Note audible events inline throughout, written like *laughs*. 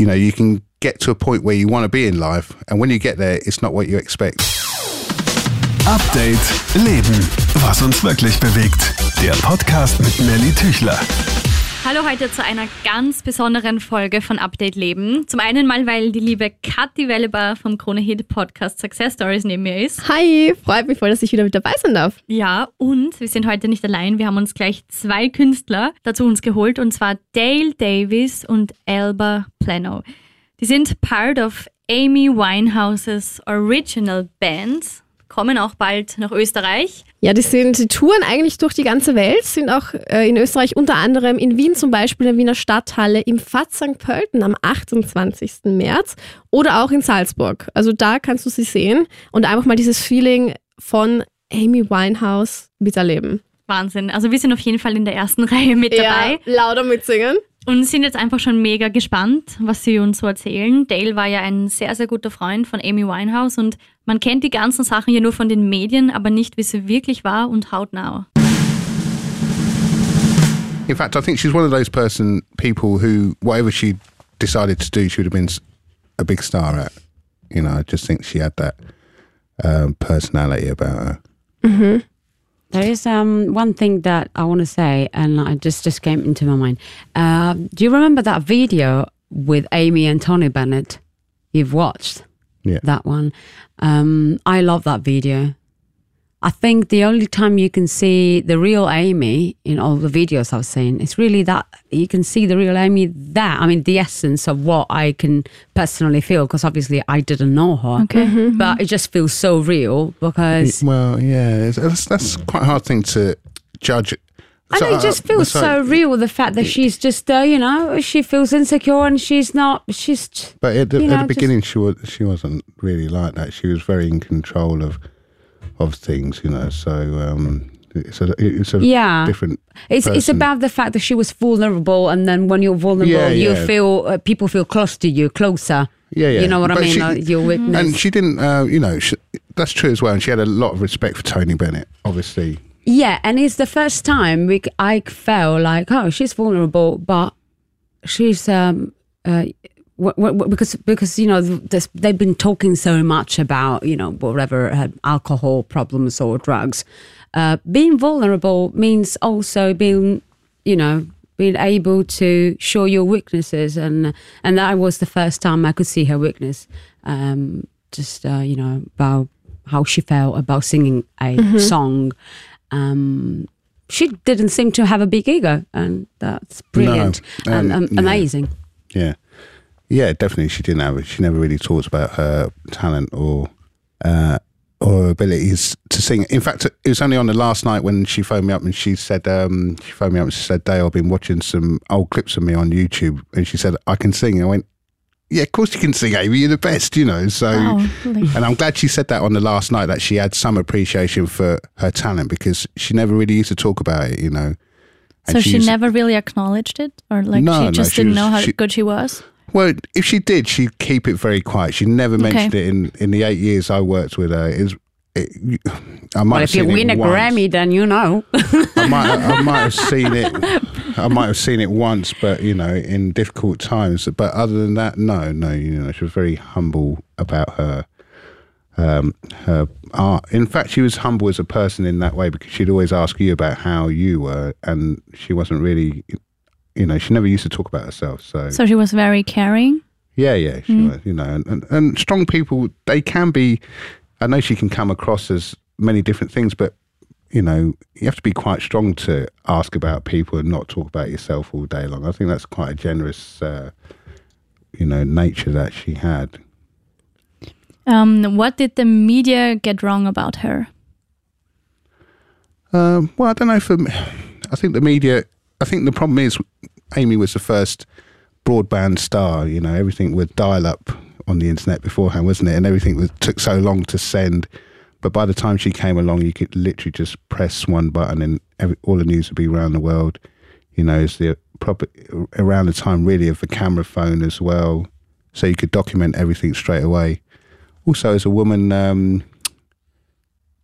you know, you can get to a point where you want to be in life, and when you get there, it's not what you expect. Update Leben. Was uns wirklich bewegt. Der Podcast mit Nelly Tüchler. Hallo heute zu einer ganz besonderen Folge von Update Leben. Zum einen mal, weil die liebe Kathi Wellebar vom Krone Hit Podcast Success Stories neben mir ist. Hi, freut mich voll, dass ich wieder mit dabei sein darf. Ja, und wir sind heute nicht allein. Wir haben uns gleich zwei Künstler dazu uns geholt und zwar Dale Davis und Alba Plano. Die sind part of Amy Winehouses Original Band kommen auch bald nach Österreich. Ja, die sind, die touren eigentlich durch die ganze Welt, sind auch äh, in Österreich unter anderem in Wien zum Beispiel in der Wiener Stadthalle im FAT St. Pölten am 28. März oder auch in Salzburg. Also da kannst du sie sehen und einfach mal dieses Feeling von Amy Winehouse miterleben. Wahnsinn. Also wir sind auf jeden Fall in der ersten *laughs* Reihe mit dabei. Ja, lauter mitsingen. Und sind jetzt einfach schon mega gespannt, was sie uns so erzählen. Dale war ja ein sehr, sehr guter Freund von Amy Winehouse und man kennt die ganzen Sachen ja nur von den Medien, aber nicht, wie sie wirklich war und hautnah. In fact, I think she's one of those person people who, whatever she decided to do, she would have been a big star at. You know, I just think she had that um, personality about her. Mm-hmm. There is um, one thing that I want to say, and I just just came into my mind. Uh, do you remember that video with Amy and Tony Bennett? You've watched Yeah. that one. Um, I love that video. I think the only time you can see the real Amy in all the videos I've seen, it's really that you can see the real Amy there. I mean, the essence of what I can personally feel, because obviously I didn't know her. Okay. But it just feels so real because Well, yeah, that's, that's quite a hard thing to judge. And So, it just uh, feels so- so real the fact that she's just, uh, you know, she feels insecure and she's not, she's. But at the, you at know, the just- beginning, she was she wasn't really like that. She was very in control of of things, you know. So um, it's a it's a Yeah. different. It's it's about the fact that she was vulnerable, and then when you're vulnerable, Yeah, you yeah. feel uh, people feel close to you, closer. Yeah, yeah. You know what I mean? she- like your witness. And she didn't, uh, you know, she, that's true as well. And she had a lot of respect for Tony Bennett, obviously. Yeah, and it's the first time we, I felt like, oh, she's vulnerable, but she's um, uh, w- w- because because you know this, they've been talking so much about you know whatever had alcohol problems or drugs. Uh, being vulnerable means also being, you know, being able to show your weaknesses, and and that was the first time I could see her weakness. Um, just uh, you know about how she felt about singing a song. Um, she didn't seem to have a big ego, and that's brilliant No, and um, um, yeah. amazing. Yeah, yeah, definitely. She didn't have it. She never really talked about her talent or uh, or abilities to sing. In fact, it was only on the last night when she phoned me up and she said, um, she phoned me up and she said, "Dale, I've been watching some old clips of me on YouTube," and she said, "I can sing." I went. Yeah, of course you can sing, Amy. You're the best, you know. So, oh, like- and I'm glad she said that on the last night that she had some appreciation for her talent because she never really used to talk about it, you know. And so she, used- never really acknowledged it? Or like No, she no, just she didn't was- know how she- good she was? Well, if she did, she'd keep it very quiet. She never mentioned it in, in the eight years I worked with her. It was, it, I might Well, if you win a once. Grammy, then you know. I might, I might have *laughs* seen it. I might have seen it once, but you know, in difficult times. But other than that, no, no. You know, she was very humble about her um, her art. In fact, she was humble as a person in that way because she'd always ask you about how you were, and she wasn't really. You know, she never used to talk about herself. So, So she was very caring. yeah, yeah, she was, you know, and, and, and strong people, they can be, I know she can come across as many different things, but, you know, you have to be quite strong to ask about people and not talk about yourself all day long. I think that's quite a generous, uh, you know, nature that she had. Um, what did the media get wrong about her? Um, well, I don't know. For I think the media. I think the problem is, Amy was the first broadband star. You know, everything with dial up on the internet beforehand, wasn't it? And everything was, took so long to send. But by the time she came along, you could literally just press one button, and every, all the news would be around the world. You know, it's the proper around the time really of the camera phone as well, so you could document everything straight away. Also, as a woman, um,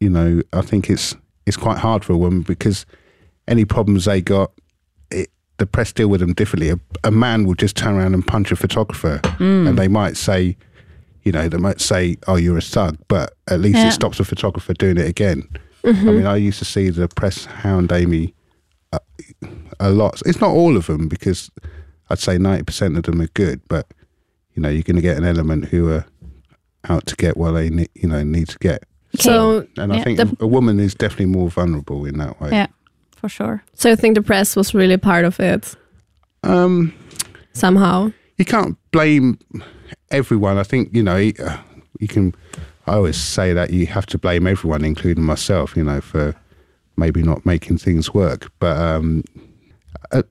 you know, I think it's it's quite hard for a woman because any problems they got, the press deal with them differently. A, a man will just turn around and punch a photographer, mm. and they might say, you know, they might say, "Oh, you're a thug," but at least Yeah. it stops a photographer doing it again. Mm-hmm. I mean, I used to see the press hound Amy a, a lot. It's not all of them because I'd say ninety percent of them are good, but you know, you're going to get an element who are out to get what they ne- you know need to get. So, And I Yeah. think The- a woman is definitely more vulnerable in that way. Yeah, for sure. so I think the press was really part of it Um, somehow. you can't blame everyone. I think you know you, uh, you can. I always say that you have to blame everyone, including myself. You know, for maybe not making things work. But um, I,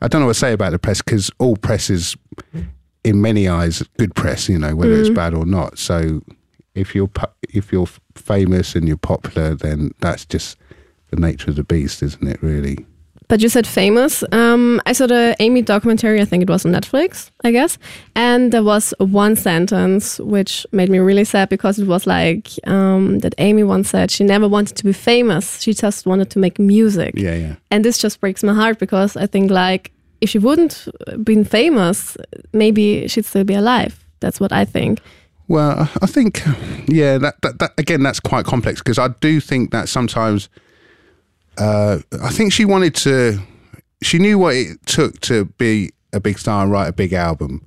I don't know what to say about the press because all press is, in many eyes, good press. You know, whether it's bad or not. So if you're if you're famous and you're popular, then that's just the nature of the beast, isn't it? Really. But you said famous. Um, I saw the Amy documentary. I think it was on Netflix, I guess. And there was one sentence which made me really sad because it was like um, that Amy once said she never wanted to be famous. She just wanted to make music. Yeah, yeah. And this just breaks my heart because I think like if she wouldn't been famous, maybe she'd still be alive. That's what I think. Well, I- think, yeah, that, that, that again, that's quite complex because I do think that sometimes, uh, I think she wanted to, she knew what it took to be a big star and write a big album.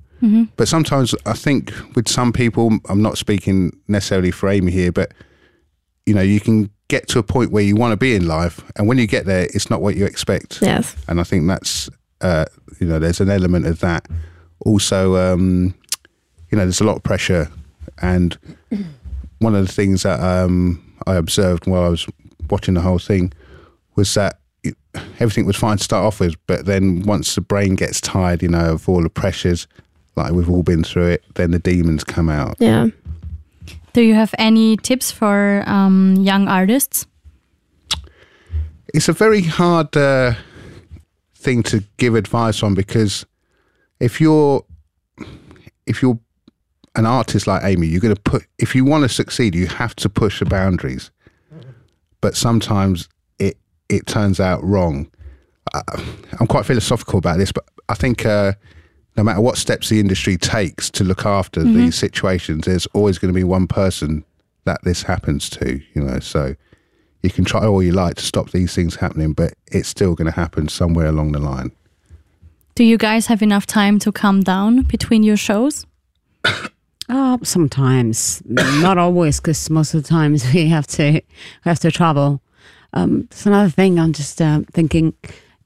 But sometimes I think with some people, I'm not speaking necessarily for Amy here, but you know, you can get to a point where you want to be in life, and when you get there, it's not what you expect Yes. and I think that's uh, you know there's an element of that. Also, um, you know, there's a lot of pressure, and *clears throat* one of the things that um, I observed while I was watching the whole thing was that everything was fine to start off with, but then once the brain gets tired, you know, of all the pressures, like we've all been through it, then the demons come out. Yeah. Do you have any tips for um, young artists? it's a very hard uh, thing to give advice on because if you're if you're an artist like Amy, you're going to put if you want to succeed, you have to push the boundaries. But sometimes it it turns out wrong. I, I'm quite philosophical about this, but I think uh, no matter what steps the industry takes to look after these situations, there's always going to be one person that this happens to. You know, so you can try all you like to stop these things happening, but it's still going to happen somewhere along the line. Do you guys have enough time to calm down between your shows? *coughs* Uh, sometimes, not *coughs* always, because most of the times *laughs* we have to we have to travel. Um, it's another thing. I'm just uh, thinking,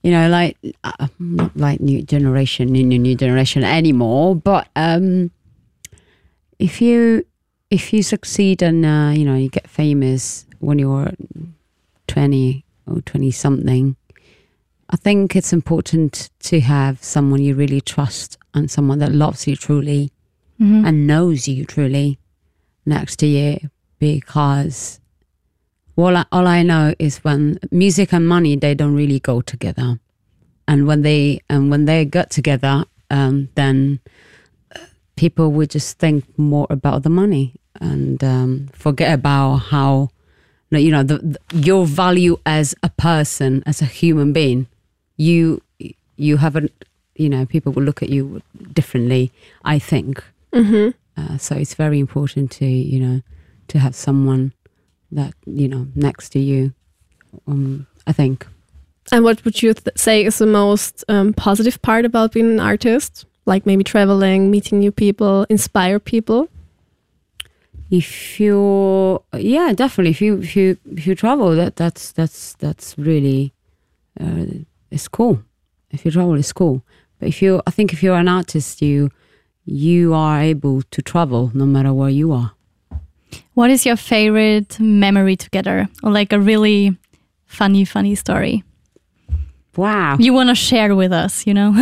you know, like uh, I'm not like new generation, new new new generation anymore. But um, if you if you succeed and uh, you know you get famous when you're twenty or twenty something, I think it's important to have someone you really trust and someone that loves you truly and knows you truly next to you because I, all I know is when music and money they don't really go together. And when they and when they get together um, then uh, people would just think more about the money and um, forget about how you know the, the, your value as a person as a human being. You you haven't you know people will look at you differently i think. Uh, so it's very important to you know to have someone that you know next to you um, i think. And what would you th- say is the most um, positive part about being an artist? Like maybe traveling, meeting new people, inspire people? if you yeah definitely. If you if you if you travel that that's that's that's really uh, it's cool. If you travel it's cool. But if you i think if you're an artist you you are able to travel no matter where you are What is your favorite memory together, or like a really funny, funny story wow you want to share with us? You know,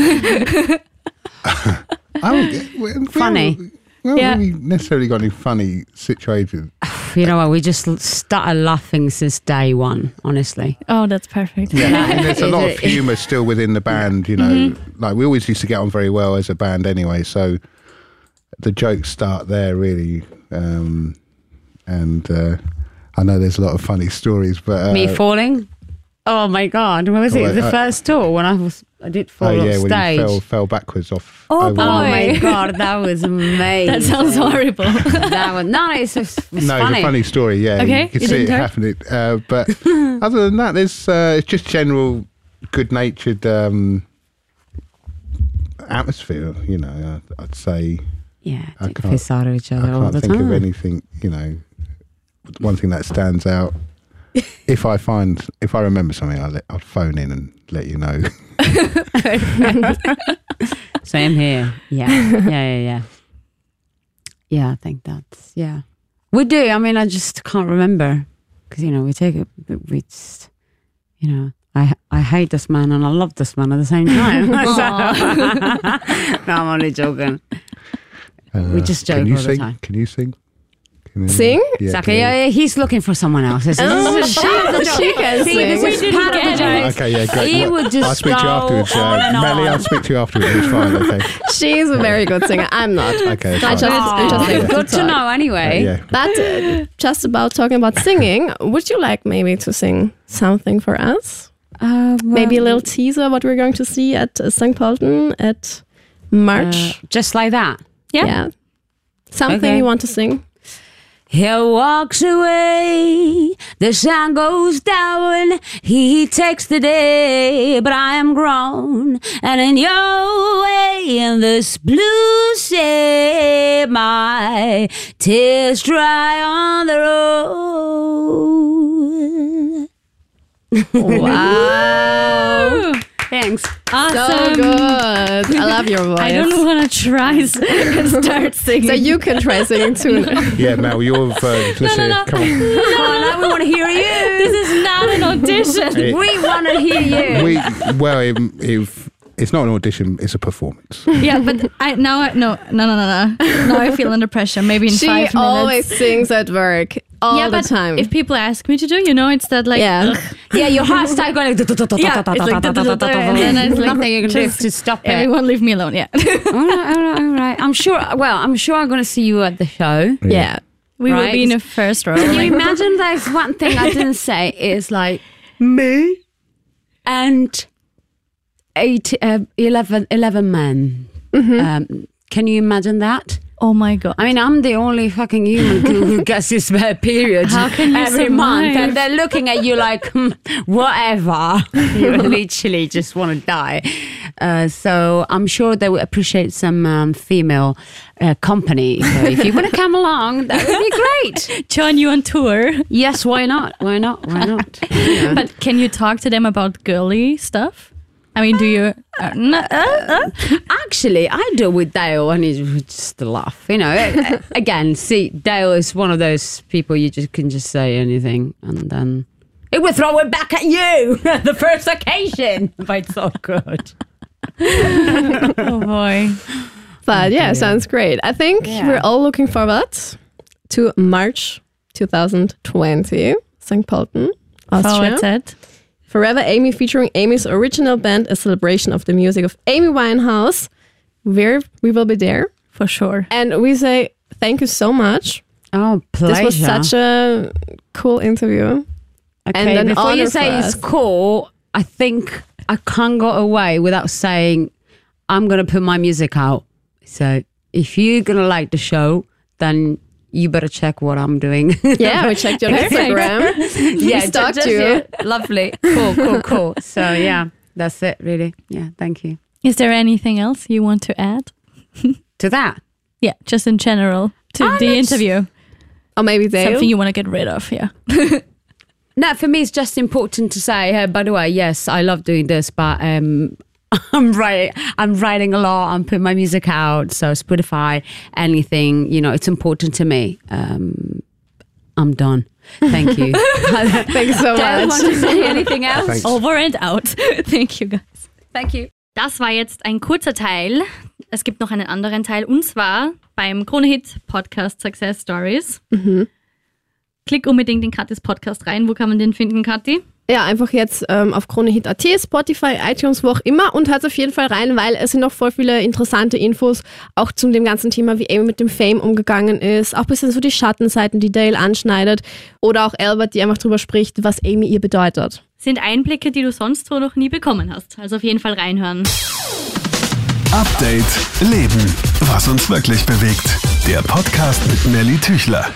I don't get, we, we Funny. haven't- We haven't Yeah. necessarily got any funny situations. *sighs* you know what we just started laughing since day one honestly oh, that's perfect. Yeah, I mean, there's a *laughs* lot of humour still within the band. You know, like we always used to get on very well as a band anyway. So the jokes start there really, um, and uh, I know there's a lot of funny stories, but uh, me falling Oh my god! When was Oh, it? The uh, first tour when I was I did fall oh yeah, off when stage. you fell fell backwards off. Oh, boy. Oh *laughs* my god, that was *laughs* amazing. That sounds horrible. *laughs* that was no, it's, it's, it's no, funny. it's a funny story. Yeah, Okay, you can you see it didn't hurt? happening. Uh, but other than that, there's uh, it's just general good-natured um, atmosphere. You know, I'd, I'd say Yeah, I take the can't- piss out of each other all can't the think time. of anything. You know, one thing that stands out. *laughs* if I find, if I remember something, I'll, let, I'll phone in and let you know. *laughs* Same here. Yeah, yeah, yeah, yeah. Yeah, I think that's yeah. We do. I mean, I just can't remember because you know we take it. We just you know. I I hate this man and I love this man at the same time. *laughs* No, I'm only joking. Uh, We just joke all the sing? time. Can you sing? Can you- Sing? Yeah, Exactly. Yeah, yeah, he's looking for someone else. This is, Oh, this is part of the she- joke. she can See, sing. this We is didn't part of the get joke. it. Okay, yeah, great. He Well, would just I'll speak to you go afterwards. Uh, on and Melly, on. I'll speak to you afterwards. It's fine, okay. *laughs* She's a very good singer. I'm not. Okay, I fine. just, I just Oh, like good to talk. know anyway. Uh, yeah. But uh, just about talking about singing, would you like maybe to sing something for us? Uh, maybe a well, little teaser what we're going to see at uh, St. Pölten at March. uh, just like that. Yeah. yeah. Something Okay. you want to sing? He walks away, the sun goes down, he takes the day, but I am grown, and in your way, in this blue sea, my tears dry on the road. Wow. Thanks. So good. I love your voice. *laughs* I don't want to try *laughs* and start singing. So you can try singing too. *laughs* Yeah, Mel, your version. Let's hear no. it. Come on. Come on, now we want to hear you. this is not an audition. It- We want to hear you. we well, if, it, it's not an audition; it's a performance. yeah, but I now I, no no no no no. Now I feel under pressure. Maybe in she five minutes. She always sings at work all yeah, the but time. if people ask me to do, you know, it's that like Yeah. ugh. *laughs* Yeah, your heart starts going. Yeah, it's like *laughs* *laughs* and then it's like nothing you can do just to stop it. everyone leave me alone. Yeah, all right, all right, all right. I'm sure. Well, I'm sure I'm going to see you at the show. yeah. we will Right. be in the first row. Can you Like, imagine? There's one thing I didn't say is like me and eight, uh, 11, 11 men. Um, can you imagine that? Oh my god. I mean, I'm the only fucking human who, who *laughs* gets this bad period How can you every month, and they're looking at you like, hmm, whatever. *laughs* you literally just want to die. Uh, so I'm sure they would appreciate some um, female uh, company. So if you want to come along, that would be great. *laughs* Join you on tour. Yes, why not? Why not? Why not? But can you talk to them about girly stuff? I mean, do you? Uh, n- uh, uh? Actually, I deal with Dale, and he's just a laugh. You know, *laughs* again, see, Dale is one of those people you just can just say anything, and then it will throw it back at you *laughs* the first occasion. *laughs* But it's so good. Oh boy. But yeah, sounds great. I think Yeah. we're all looking forward to March 2020, St. Pölten, Austria. Forward Forever Amy featuring Amy's original band, a celebration of the music of Amy Winehouse. We're, we will be there. for sure. And we say thank you so much. Oh, pleasure. This was such a cool interview. okay, and an before you say it's cool, I think I can't go away without saying I'm gonna put my music out. So if you're gonna like the show, then you better check what I'm doing. *laughs* Yeah, we checked your *laughs* Instagram. *laughs* yeah, stalked just- you. yeah, lovely, cool, cool, cool. So yeah, that's it, really. Yeah, thank you. Is there anything else you want to add? To that, Yeah, just in general to Ah, the interview. Or maybe Dale. Something you want to get rid of. Yeah. no, for me, it's just important to say. Uh, by the way, yes, I love doing this, but um, *laughs* I'm writing. I'm writing a lot. I'm putting my music out, so Spotify, anything. You know, it's important to me. Um, I'm done. Thank you. *laughs* Thanks so Dale, want much. to say anything *laughs* else? Thanks. Over and out. Thank you guys. Thank you. Das war jetzt ein kurzer Teil. Es gibt noch einen anderen Teil und zwar beim Kronehit Podcast Success Stories. Klick unbedingt in Katis Podcast rein. Wo kann man den finden, Kathi? Ja, einfach jetzt ähm, auf KroneHit.at, Spotify, iTunes, wo auch immer und hört auf jeden Fall rein, weil es sind noch voll viele interessante Infos, auch zu dem ganzen Thema, wie Amy mit dem Fame umgegangen ist, auch ein bisschen so die Schattenseiten, die Dale anschneidet oder auch Albert, die einfach drüber spricht, was Amy ihr bedeutet. sind Einblicke, die du sonst so noch nie bekommen hast. Also auf jeden Fall reinhören. Update Leben. Was uns wirklich bewegt. Der Podcast mit Nelly Tüchler.